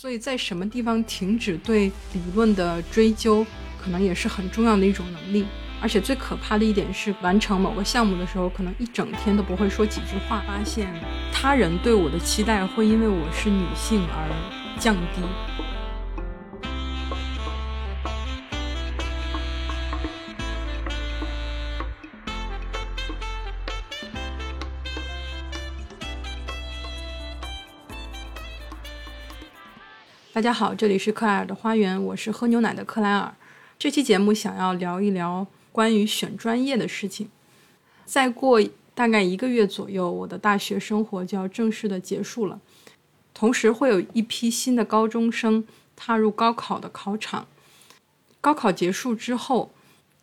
所以在什么地方停止对理论的追究，可能也是很重要的一种能力。而且最可怕的一点是，完成某个项目的时候，可能一整天都不会说几句话，发现他人对我的期待会因为我是女性而降低。大家好，这里是克莱尔的花园，我是喝牛奶的克莱尔。这期节目想要聊一聊。关于选专业的事情，再过大概一个月左右，我的大学生活就要正式的结束了。同时，会有一批新的高中生踏入高考的考场。高考结束之后，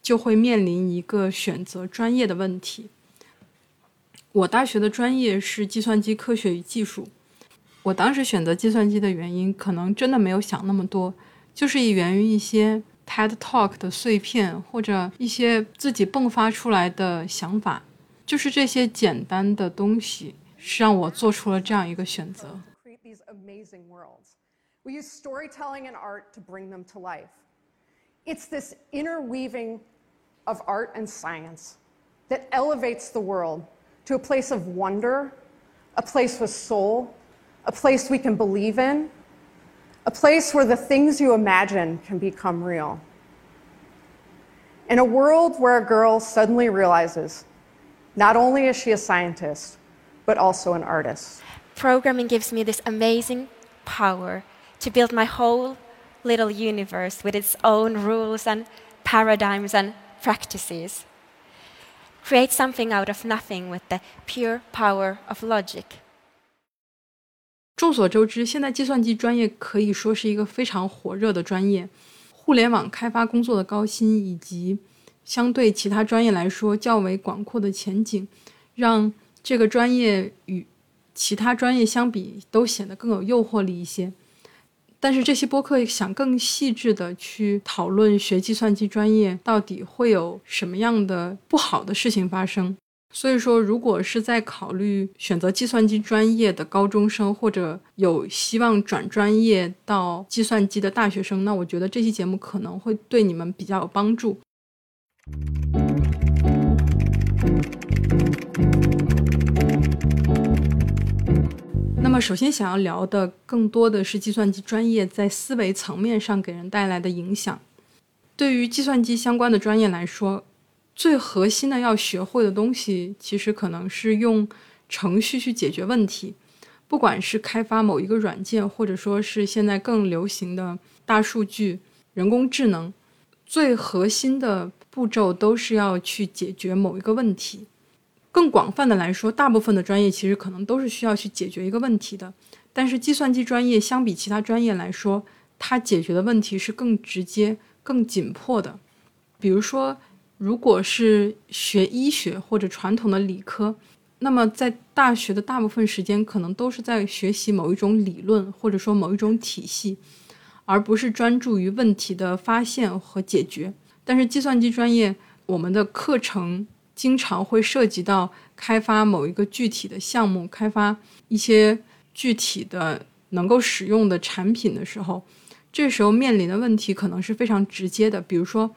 就会面临一个选择专业的问题。我大学的专业是计算机科学与技术。我当时选择计算机的原因，可能真的没有想那么多，就是源于一些。TED Talk 的碎片，或者一些自己迸发出来的想法，就是这些简单的东西，是让我做出了这样一个选择。We use storytelling and art to bring them to life. It's this interweaving of art and science that elevates the world to a place of wonder, a place with soul, a place we can believe in, a place where the things you imagine can become real. In a world where a girl suddenly realizes not only is she a scientist, but also an artist. Programming gives me this amazing power to build my whole little universe with its own rules and paradigms and practices. Create something out of nothing with the pure power of logic. 众所周知，现在计算机专业可以说是一个非常火热的专业。互联网开发工作的高薪，以及相对其他专业来说较为广阔的前景，让这个专业与其他专业相比都显得更有诱惑力一些。但是这些播客想更细致的去讨论学计算机专业到底会有什么样的不好的事情发生。所以说，如果是在考虑选择计算机专业的高中生，或者有希望转专业到计算机的大学生，那我觉得这期节目可能会对你们比较有帮助。那么，首先想要聊的更多的是计算机专业在思维层面上给人带来的影响。对于计算机相关的专业来说，最核心的要学会的东西，其实可能是用程序去解决问题。不管是开发某一个软件，或者说是现在更流行的大数据、人工智能，最核心的步骤都是要去解决某一个问题。更广泛的来说，大部分的专业其实可能都是需要去解决一个问题的。但是计算机专业相比其他专业来说，它解决的问题是更直接、更紧迫的。比如说。如果是学医学或者传统的理科，那么在大学的大部分时间可能都是在学习某一种理论或者说某一种体系，而不是专注于问题的发现和解决。但是计算机专业，我们的课程经常会涉及到开发某一个具体的项目，开发一些具体的能够使用的产品的时候，这时候面临的问题可能是非常直接的，比如说。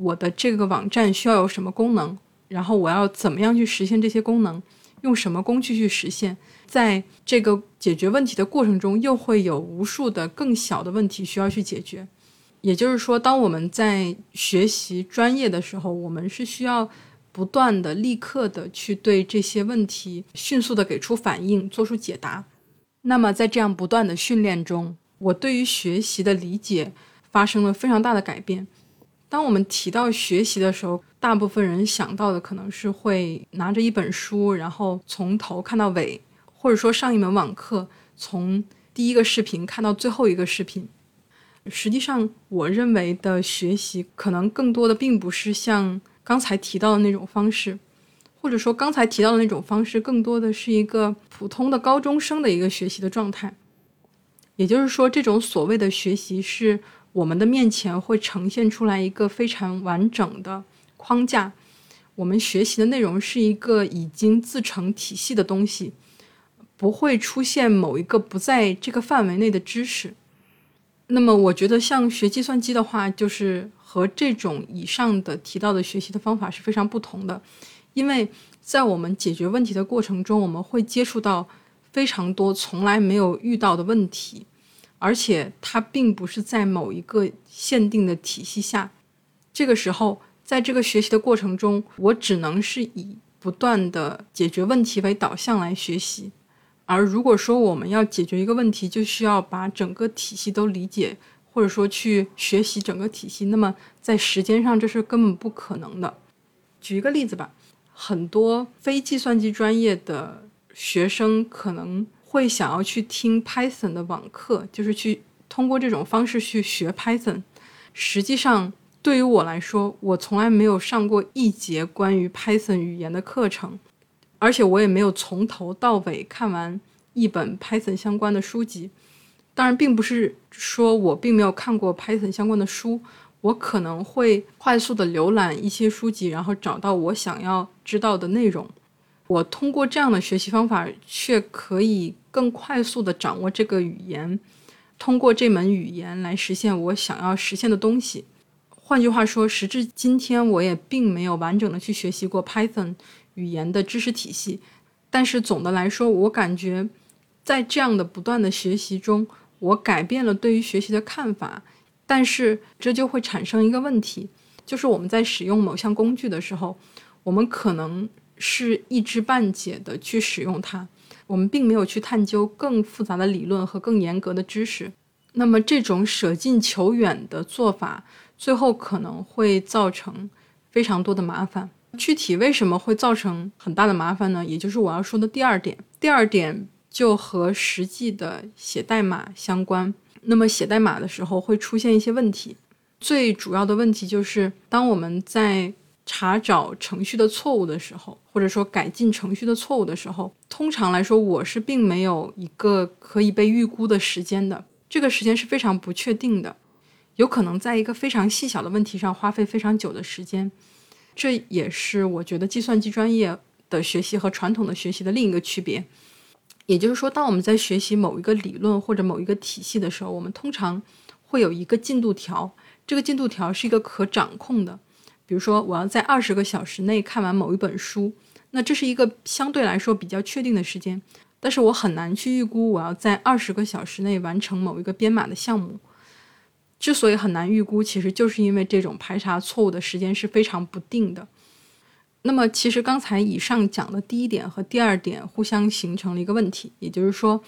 我的这个网站需要有什么功能？然后我要怎么样去实现这些功能？用什么工具去实现？在这个解决问题的过程中，又会有无数的更小的问题需要去解决。也就是说，当我们在学习专业的时候，我们是需要不断的、立刻的去对这些问题迅速的给出反应、做出解答。那么，在这样不断的训练中，我对于学习的理解发生了非常大的改变。当我们提到学习的时候，大部分人想到的可能是会拿着一本书，然后从头看到尾，或者说上一门网课，从第一个视频看到最后一个视频。实际上，我认为的学习可能更多的并不是像刚才提到的那种方式，或者说刚才提到的那种方式，更多的是一个普通的高中生的一个学习的状态。也就是说，这种所谓的学习是。我们的面前会呈现出来一个非常完整的框架，我们学习的内容是一个已经自成体系的东西，不会出现某一个不在这个范围内的知识。那么，我觉得像学计算机的话，就是和这种以上的提到的学习的方法是非常不同的，因为在我们解决问题的过程中，我们会接触到非常多从来没有遇到的问题，而且它并不是在某一个限定的体系下。这个时候，在这个学习的过程中，我只能是以不断的解决问题为导向来学习。而如果说我们要解决一个问题，就需要把整个体系都理解，或者说去学习整个体系，那么在时间上这是根本不可能的。举一个例子吧，很多非计算机专业的学生可能会想要去听 Python 的网课，就是去通过这种方式去学 Python。实际上，对于我来说，我从来没有上过一节关于 Python 语言的课程。而且我也没有从头到尾看完一本 Python 相关的书籍，当然，并不是说我并没有看过 Python 相关的书，我可能会快速的浏览一些书籍，然后找到我想要知道的内容。我通过这样的学习方法，却可以更快速的掌握这个语言，通过这门语言来实现我想要实现的东西。换句话说，时至今天，我也并没有完整的去学习过 Python。语言的知识体系，但是总的来说，我感觉在这样的不断的学习中，我改变了对于学习的看法。但是这就会产生一个问题，就是我们在使用某项工具的时候，我们可能是一知半解的去使用它，我们并没有去探究更复杂的理论和更严格的知识。那么这种舍近求远的做法，最后可能会造成非常多的麻烦。具体为什么会造成很大的麻烦呢？也就是我要说的第二点。第二点就和实际的写代码相关。那么写代码的时候会出现一些问题，最主要的问题就是当我们在查找程序的错误的时候，或者说改进程序的错误的时候，通常来说我是并没有一个可以被预估的时间的，这个时间是非常不确定的，有可能在一个非常细小的问题上花费非常久的时间。这也是我觉得计算机专业的学习和传统的学习的另一个区别。也就是说，当我们在学习某一个理论或者某一个体系的时候，我们通常会有一个进度条。这个进度条是一个可掌控的。比如说，我要在二十个小时内看完某一本书，那这是一个相对来说比较确定的时间。但是我很难去预估我要在二十个小时内完成某一个编码的项目。之所以很难预估，其实就是因为这种排查错误的时间是非常不定的。那么，其实刚才以上讲的第一点和第二点互相形成了一个问题，也就是说，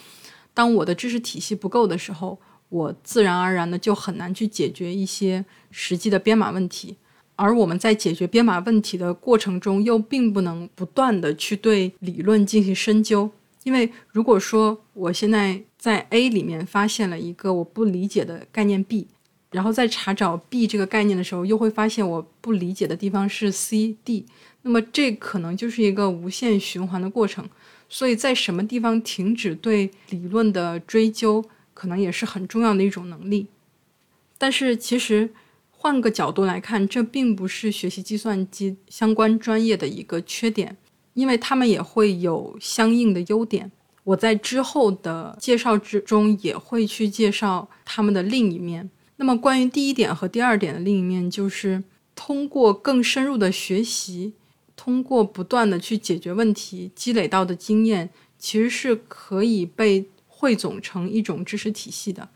当我的知识体系不够的时候，我自然而然的就很难去解决一些实际的编码问题。而我们在解决编码问题的过程中，又并不能不断的去对理论进行深究，因为如果说我现在在 A 里面发现了一个我不理解的概念 B。然后在查找 B 这个概念的时候，又会发现我不理解的地方是 C、D，那么这可能就是一个无限循环的过程。所以在什么地方停止对理论的追究，可能也是很重要的一种能力。但是其实换个角度来看，这并不是学习计算机相关专业的一个缺点，因为他们也会有相应的优点。我在之后的介绍之中也会去介绍他们的另一面。那么，关于第一点和第二点的另一面，就是通过更深入的学习，通过不断的去解决问题，积累到的经验，其实是可以被汇总成一种知识体系的。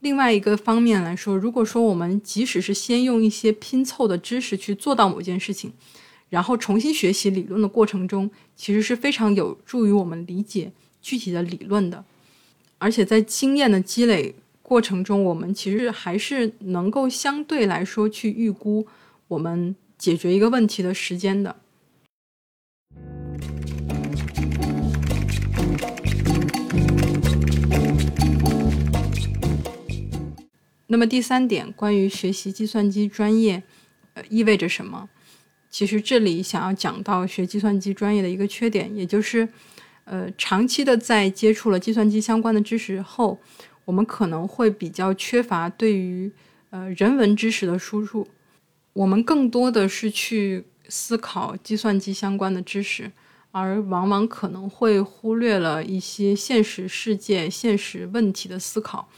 另外一个方面来说，如果说我们即使是先用一些拼凑的知识去做到某件事情，然后重新学习理论的过程中，其实是非常有助于我们理解具体的理论的，而且在经验的积累。过程中，我们其实还是能够相对来说去预估我们解决一个问题的时间的。那么第三点，关于学习计算机专业，呃，意味着什么？其实这里想要讲到学计算机专业的一个缺点，也就是，呃，长期的在接触了计算机相关的知识后。我们可能会比较缺乏对于呃人文知识的输入，我们更多的是去思考计算机相关的知识，而往往可能会忽略了一些现实世界、现实问题的思考。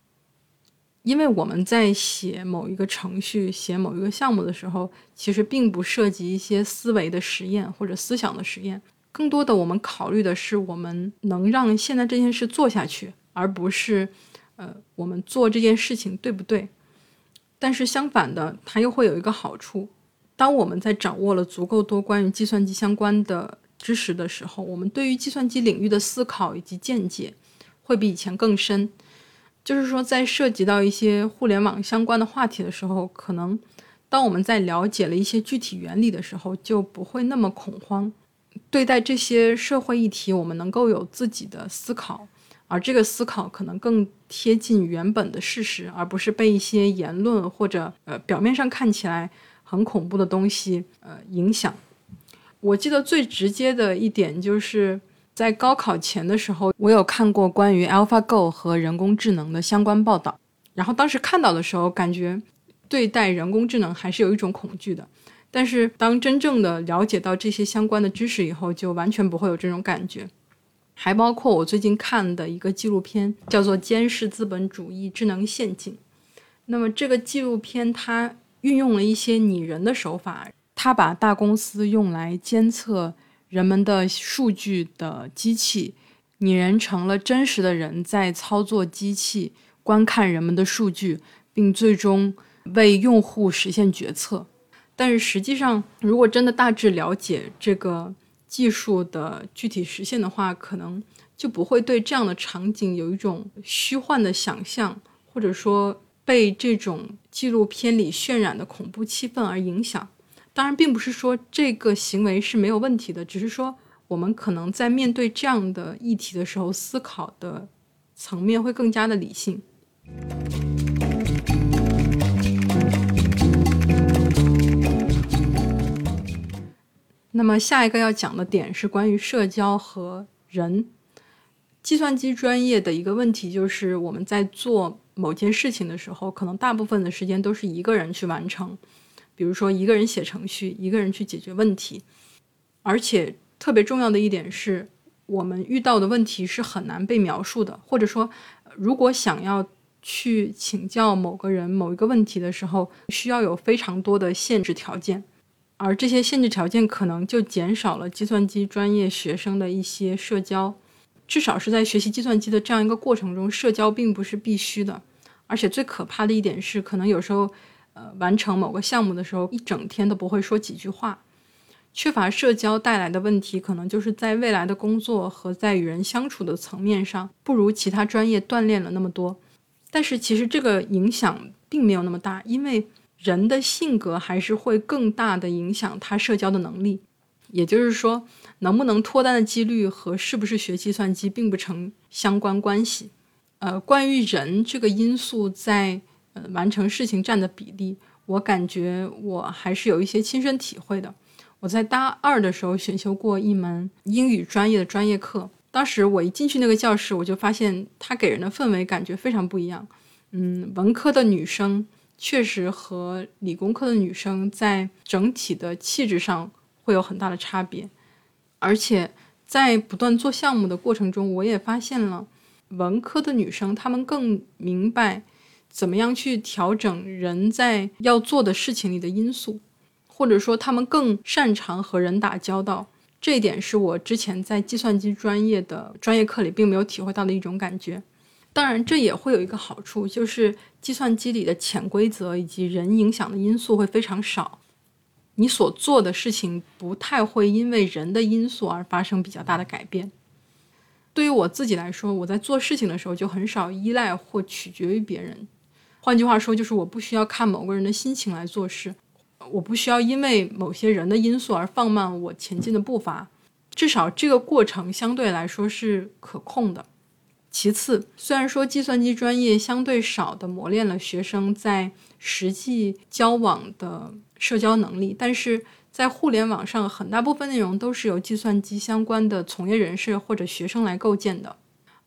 因为我们在写某一个程序、写某一个项目的时候，其实并不涉及一些思维的实验或者思想的实验，更多的我们考虑的是我们能让现在这件事做下去，而不是，呃，我们做这件事情对不对？但是相反的，它又会有一个好处，当我们在掌握了足够多关于计算机相关的知识的时候，我们对于计算机领域的思考以及见解会比以前更深。就是说，在涉及到一些互联网相关的话题的时候，可能当我们在了解了一些具体原理的时候，就不会那么恐慌。对待这些社会议题，我们能够有自己的思考，而这个思考可能更贴近原本的事实，而不是被一些言论或者呃表面上看起来很恐怖的东西呃影响。我记得最直接的一点就是。在高考前的时候，我有看过关于 AlphaGo 和人工智能的相关报道。然后当时看到的时候，感觉对待人工智能还是有一种恐惧的。但是当真正的了解到这些相关的知识以后，就完全不会有这种感觉。还包括我最近看的一个纪录片，叫做《监视资本主义智能陷阱》。那么这个纪录片它运用了一些拟人的手法，它把大公司用来监测。人们的数据的机器拟人成了真实的人在操作机器，观看人们的数据，并最终为用户实现决策。但是实际上，如果真的大致了解这个技术的具体实现的话，可能就不会对这样的场景有一种虚幻的想象，或者说被这种纪录片里渲染的恐怖气氛而影响。当然，并不是说这个行为是没有问题的，只是说我们可能在面对这样的议题的时候，思考的层面会更加的理性。那么下一个要讲的点是关于社交和人。计算机专业的一个问题就是，我们在做某件事情的时候，可能大部分的时间都是一个人去完成。比如说，一个人写程序，一个人去解决问题，而且特别重要的一点是，我们遇到的问题是很难被描述的。或者说，如果想要去请教某个人某一个问题的时候，需要有非常多的限制条件，而这些限制条件可能就减少了计算机专业学生的一些社交。至少是在学习计算机的这样一个过程中，社交并不是必须的。而且最可怕的一点是，可能有时候。呃，完成某个项目的时候，一整天都不会说几句话，缺乏社交带来的问题，可能就是在未来的工作和在与人相处的层面上，不如其他专业锻炼了那么多。但是其实这个影响并没有那么大，因为人的性格还是会更大的影响他社交的能力。也就是说，能不能脱单的几率和是不是学计算机并不成相关关系。呃，关于人这个因素在。呃，完成事情占的比例，我感觉我还是有一些亲身体会的。我在大二的时候选修过一门英语专业的专业课，当时我一进去那个教室，我就发现它给人的氛围感觉非常不一样。嗯，文科的女生确实和理工科的女生在整体的气质上会有很大的差别，而且在不断做项目的过程中，我也发现了文科的女生她们更明白。怎么样去调整人在要做的事情里的因素，或者说他们更擅长和人打交道，这一点是我之前在计算机专业的专业课里并没有体会到的一种感觉。当然，这也会有一个好处，就是计算机里的潜规则以及人影响的因素会非常少，你所做的事情不太会因为人的因素而发生比较大的改变。对于我自己来说，我在做事情的时候就很少依赖或取决于别人。换句话说，就是我不需要看某个人的心情来做事，我不需要因为某些人的因素而放慢我前进的步伐，至少这个过程相对来说是可控的。其次，虽然说计算机专业相对少的磨练了学生在实际交往的社交能力，但是在互联网上很大部分内容都是由计算机相关的从业人士或者学生来构建的。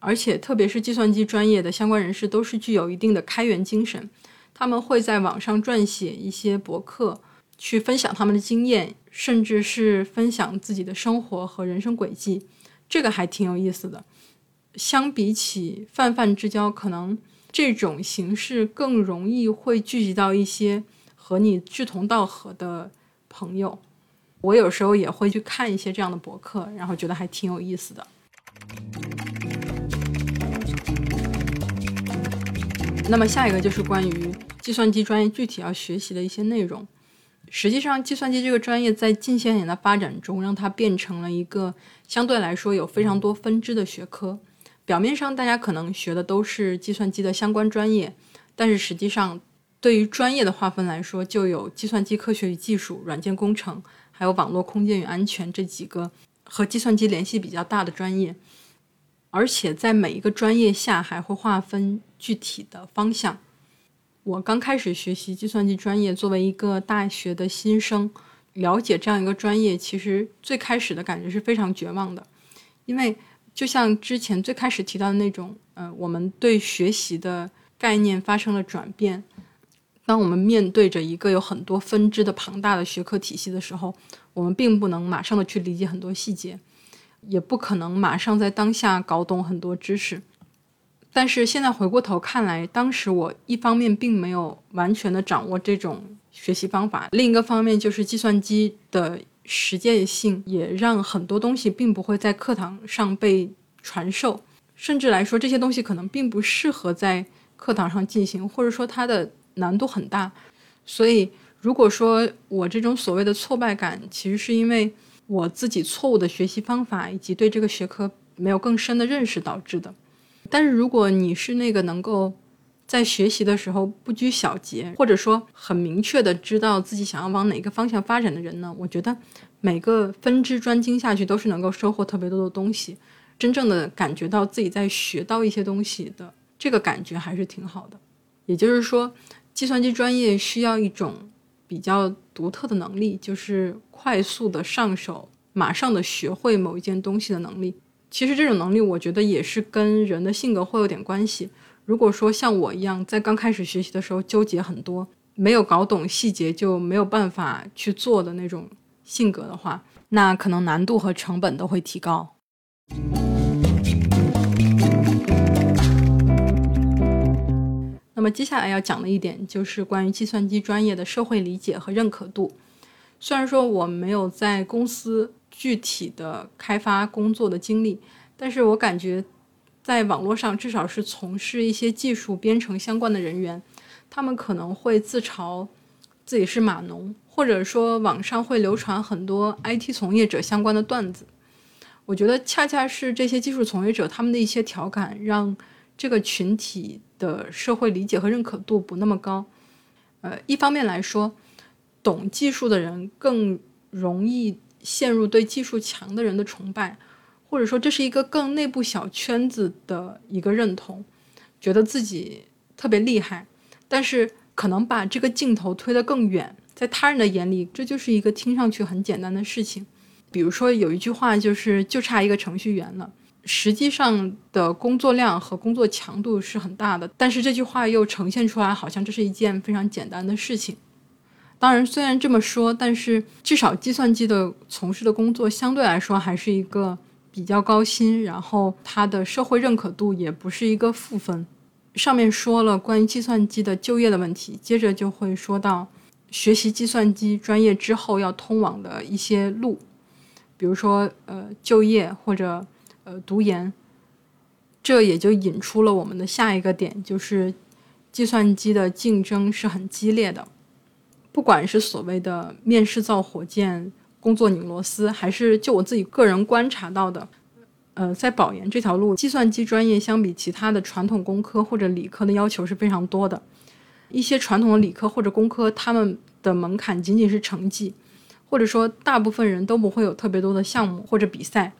而且，特别是计算机专业的相关人士，都是具有一定的开源精神。他们会在网上撰写一些博客，去分享他们的经验，甚至是分享自己的生活和人生轨迹，这个还挺有意思的。相比起泛泛之交，可能这种形式更容易会聚集到一些和你志同道合的朋友。我有时候也会去看一些这样的博客，然后觉得还挺有意思的。那么下一个就是关于计算机专业具体要学习的一些内容。实际上，计算机这个专业在近些年的发展中，让它变成了一个相对来说有非常多分支的学科。表面上大家可能学的都是计算机的相关专业，但是实际上对于专业的划分来说，就有计算机科学与技术、软件工程，还有网络空间与安全这几个和计算机联系比较大的专业。而且在每一个专业下还会划分具体的方向。我刚开始学习计算机专业，作为一个大学的新生，了解这样一个专业，其实最开始的感觉是非常绝望的，因为。就像之前最开始提到的那种，呃，我们对学习的概念发生了转变。当我们面对着一个有很多分支的庞大的学科体系的时候，我们并不能马上的去理解很多细节，也不可能马上在当下搞懂很多知识。但是现在回过头看来，当时我一方面并没有完全的掌握这种学习方法，另一个方面就是计算机的。实践性也让很多东西并不会在课堂上被传授，甚至来说这些东西可能并不适合在课堂上进行，或者说它的难度很大。所以，如果说我这种所谓的挫败感，其实是因为我自己错误的学习方法以及对这个学科没有更深的认识导致的。但是，如果你是那个能够在学习的时候不拘小节，或者说很明确的知道自己想要往哪个方向发展的人呢？我觉得每个分支专精下去都是能够收获特别多的东西，真正的感觉到自己在学到一些东西的这个感觉还是挺好的。也就是说，计算机专业需要一种比较独特的能力，就是快速的上手，马上的学会某一件东西的能力。其实这种能力，我觉得也是跟人的性格会有点关系。如果说像我一样，在刚开始学习的时候纠结很多，没有搞懂细节就没有办法去做的那种性格的话，那可能难度和成本都会提高。那么接下来要讲的一点就是关于计算机专业的社会理解和认可度。虽然说我没有在公司具体的开发工作的经历，但是我感觉。在网络上，至少是从事一些技术编程相关的人员，他们可能会自嘲自己是码农，或者说网上会流传很多 IT 从业者相关的段子。我觉得恰恰是这些技术从业者他们的一些调侃，让这个群体的社会理解和认可度不那么高。呃，一方面来说，懂技术的人更容易陷入对技术强的人的崇拜。或者说这是一个更内部小圈子的一个认同，觉得自己特别厉害，但是可能把这个镜头推得更远，在他人的眼里，这就是一个听上去很简单的事情。比如说有一句话就是“就差一个程序员了”，实际上的工作量和工作强度是很大的，但是这句话又呈现出来，好像这是一件非常简单的事情。当然，虽然这么说，但是至少计算机的从事的工作相对来说还是一个。比较高薪，然后它的社会认可度也不是一个负分。上面说了关于计算机的就业的问题，接着就会说到学习计算机专业之后要通往的一些路，比如说呃就业或者呃读研。这也就引出了我们的下一个点，就是计算机的竞争是很激烈的，不管是所谓的面试造火箭。工作拧螺丝，还是就我自己个人观察到的，呃，在保研这条路，计算机专业相比其他的传统工科或者理科的要求是非常多的。一些传统的理科或者工科，他们的门槛仅仅是成绩，或者说大部分人都不会有特别多的项目或者比赛。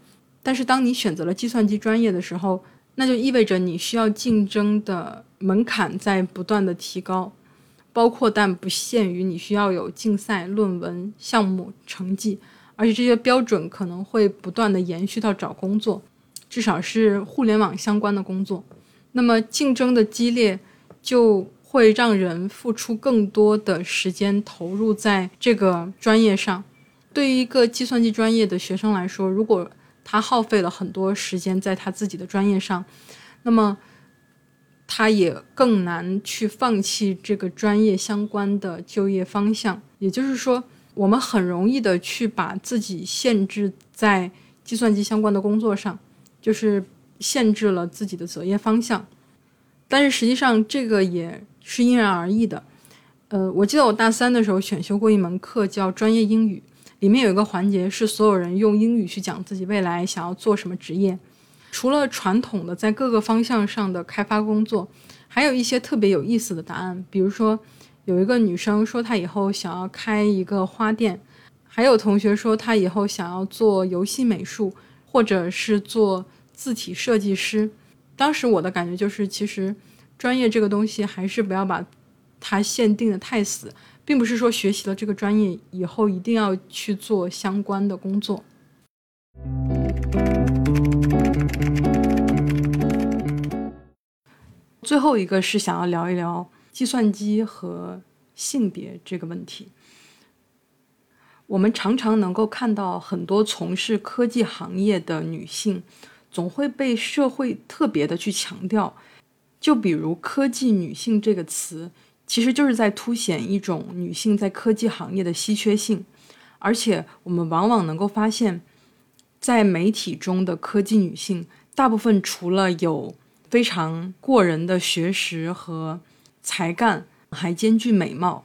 但是当你选择了计算机专业的时候，那就意味着你需要竞争的门槛在不断的提高。包括但不限于，你需要有竞赛、论文、项目成绩，而且这些标准可能会不断的延续到找工作，至少是互联网相关的工作。那么竞争的激烈，就会让人付出更多的时间投入在这个专业上。对于一个计算机专业的学生来说，如果他耗费了很多时间在他自己的专业上，那么他也更难去放弃这个专业相关的就业方向。也就是说，我们很容易的去把自己限制在计算机相关的工作上，就是限制了自己的择业方向。但是实际上，这个也是因人而异的。呃，我记得我大三的时候选修过一门课叫专业英语，里面有一个环节是所有人用英语去讲自己未来想要做什么职业。除了传统的在各个方向上的开发工作，还有一些特别有意思的答案。比如说，有一个女生说她以后想要开一个花店，还有同学说她以后想要做游戏美术，或者是做字体设计师。当时我的感觉就是，其实专业这个东西还是不要把它限定的太死，并不是说学习了这个专业以后一定要去做相关的工作。最后一个是想要聊一聊计算机和性别这个问题。我们常常能够看到很多从事科技行业的女性，总会被社会特别的去强调。就比如“科技女性”这个词，其实就是在凸显一种女性在科技行业的稀缺性。而且，我们往往能够发现，在媒体中的科技女性，大部分除了有非常过人的学识和才干，还兼具美貌。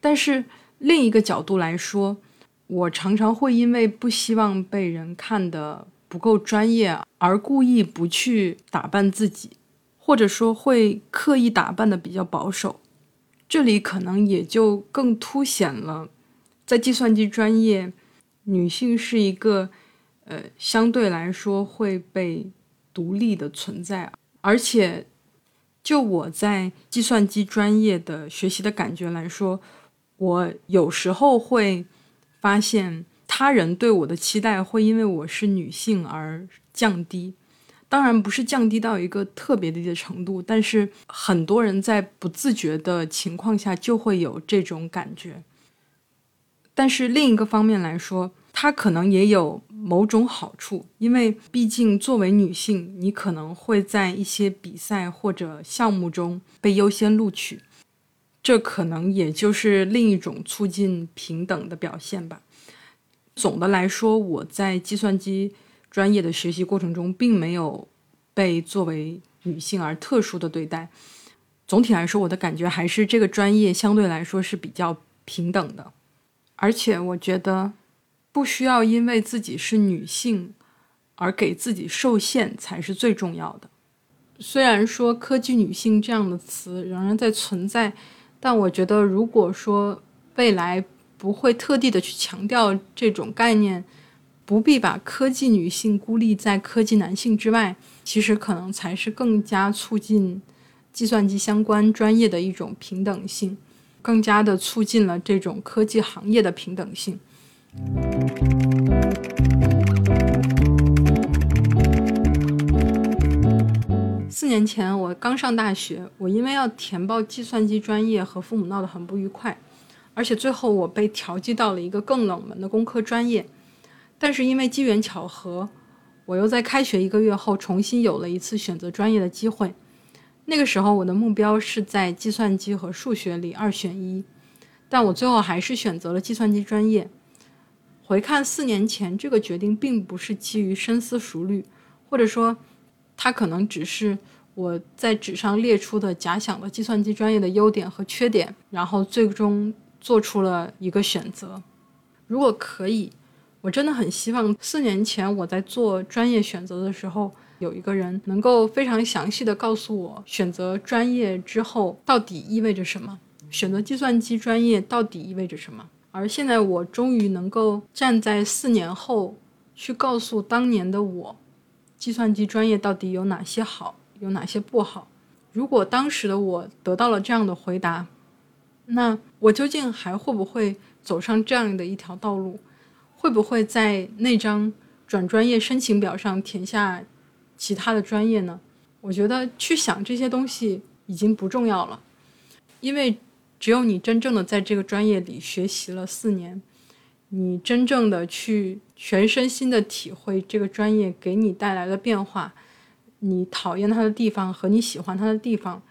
但是另一个角度来说，我常常会因为不希望被人看得不够专业，而故意不去打扮自己，或者说会刻意打扮的比较保守。这里可能也就更凸显了，在计算机专业，女性是一个呃相对来说会被独立的存在。而且，就我在计算机专业的学习的感觉来说，我有时候会发现他人对我的期待会因为我是女性而降低。当然不是降低到一个特别低的程度，但是很多人在不自觉的情况下就会有这种感觉。但是另一个方面来说，它可能也有某种好处，因为毕竟作为女性，你可能会在一些比赛或者项目中被优先录取，这可能也就是另一种促进平等的表现吧。总的来说，我在计算机专业的学习过程中，并没有被作为女性而特殊的对待。总体来说，我的感觉还是这个专业相对来说是比较平等的，而且我觉得。不需要因为自己是女性而给自己受限才是最重要的。虽然说“科技女性”这样的词仍然在存在，但我觉得，如果说未来不会特地的去强调这种概念，不必把科技女性孤立在科技男性之外，其实可能才是更加促进计算机相关专业的一种平等性，更加的促进了这种科技行业的平等性。四年前我刚上大学，我因为要填报计算机专业，和父母闹得很不愉快，而且最后我被调剂到了一个更冷门的工科专业。但是因为机缘巧合，我又在开学一个月后重新有了一次选择专业的机会。那个时候我的目标是在计算机和数学里二选一，但我最后还是选择了计算机专业。回看四年前，这个决定并不是基于深思熟虑，或者说，它可能只是我在纸上列出的假想的计算机专业的优点和缺点，然后最终做出了一个选择。如果可以，我真的很希望四年前我在做专业选择的时候，有一个人能够非常详细的告诉我，选择专业之后到底意味着什么，选择计算机专业到底意味着什么。而现在，我终于能够站在四年后去告诉当年的我，计算机专业到底有哪些好，有哪些不好。如果当时的我得到了这样的回答，那我究竟还会不会走上这样的一条道路？会不会在那张转专业申请表上填下其他的专业呢？我觉得去想这些东西已经不重要了。因为只有你真正的在这个专业里学习了四年，你真正的去全身心的体会这个专业给你带来的变化，你讨厌它的地方和你喜欢它的地方，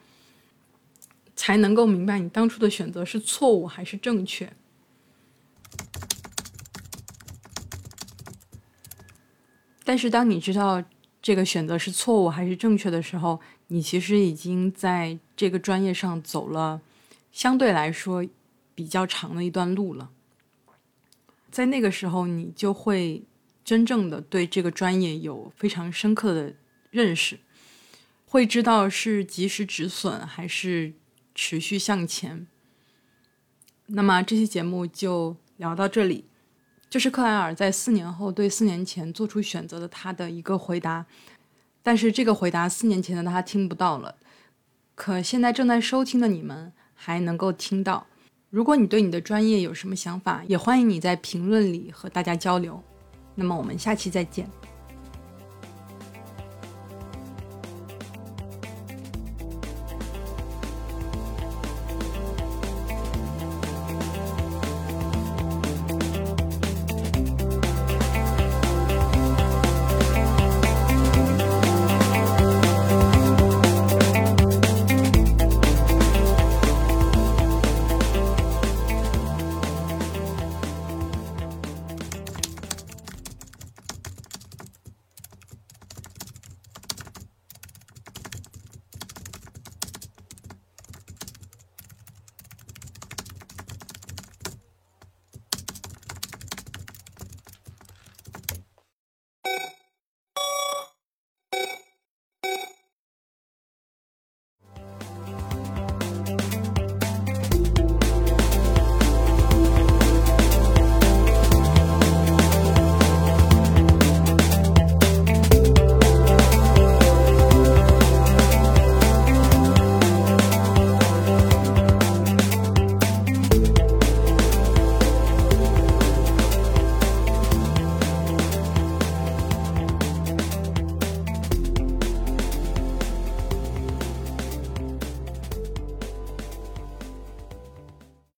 才能够明白你当初的选择是错误还是正确。但是，当你知道这个选择是错误还是正确的时候，你其实已经在这个专业上走了相对来说比较长的一段路了。在那个时候，你就会真正的对这个专业有非常深刻的认识，会知道是及时止损还是持续向前。那么，这期节目就聊到这里。这是克莱尔在四年后对四年前做出选择的他的一个回答，但是这个回答四年前的他听不到了，可现在正在收听的你们还能够听到。如果你对你的专业有什么想法，也欢迎你在评论里和大家交流。那么我们下期再见。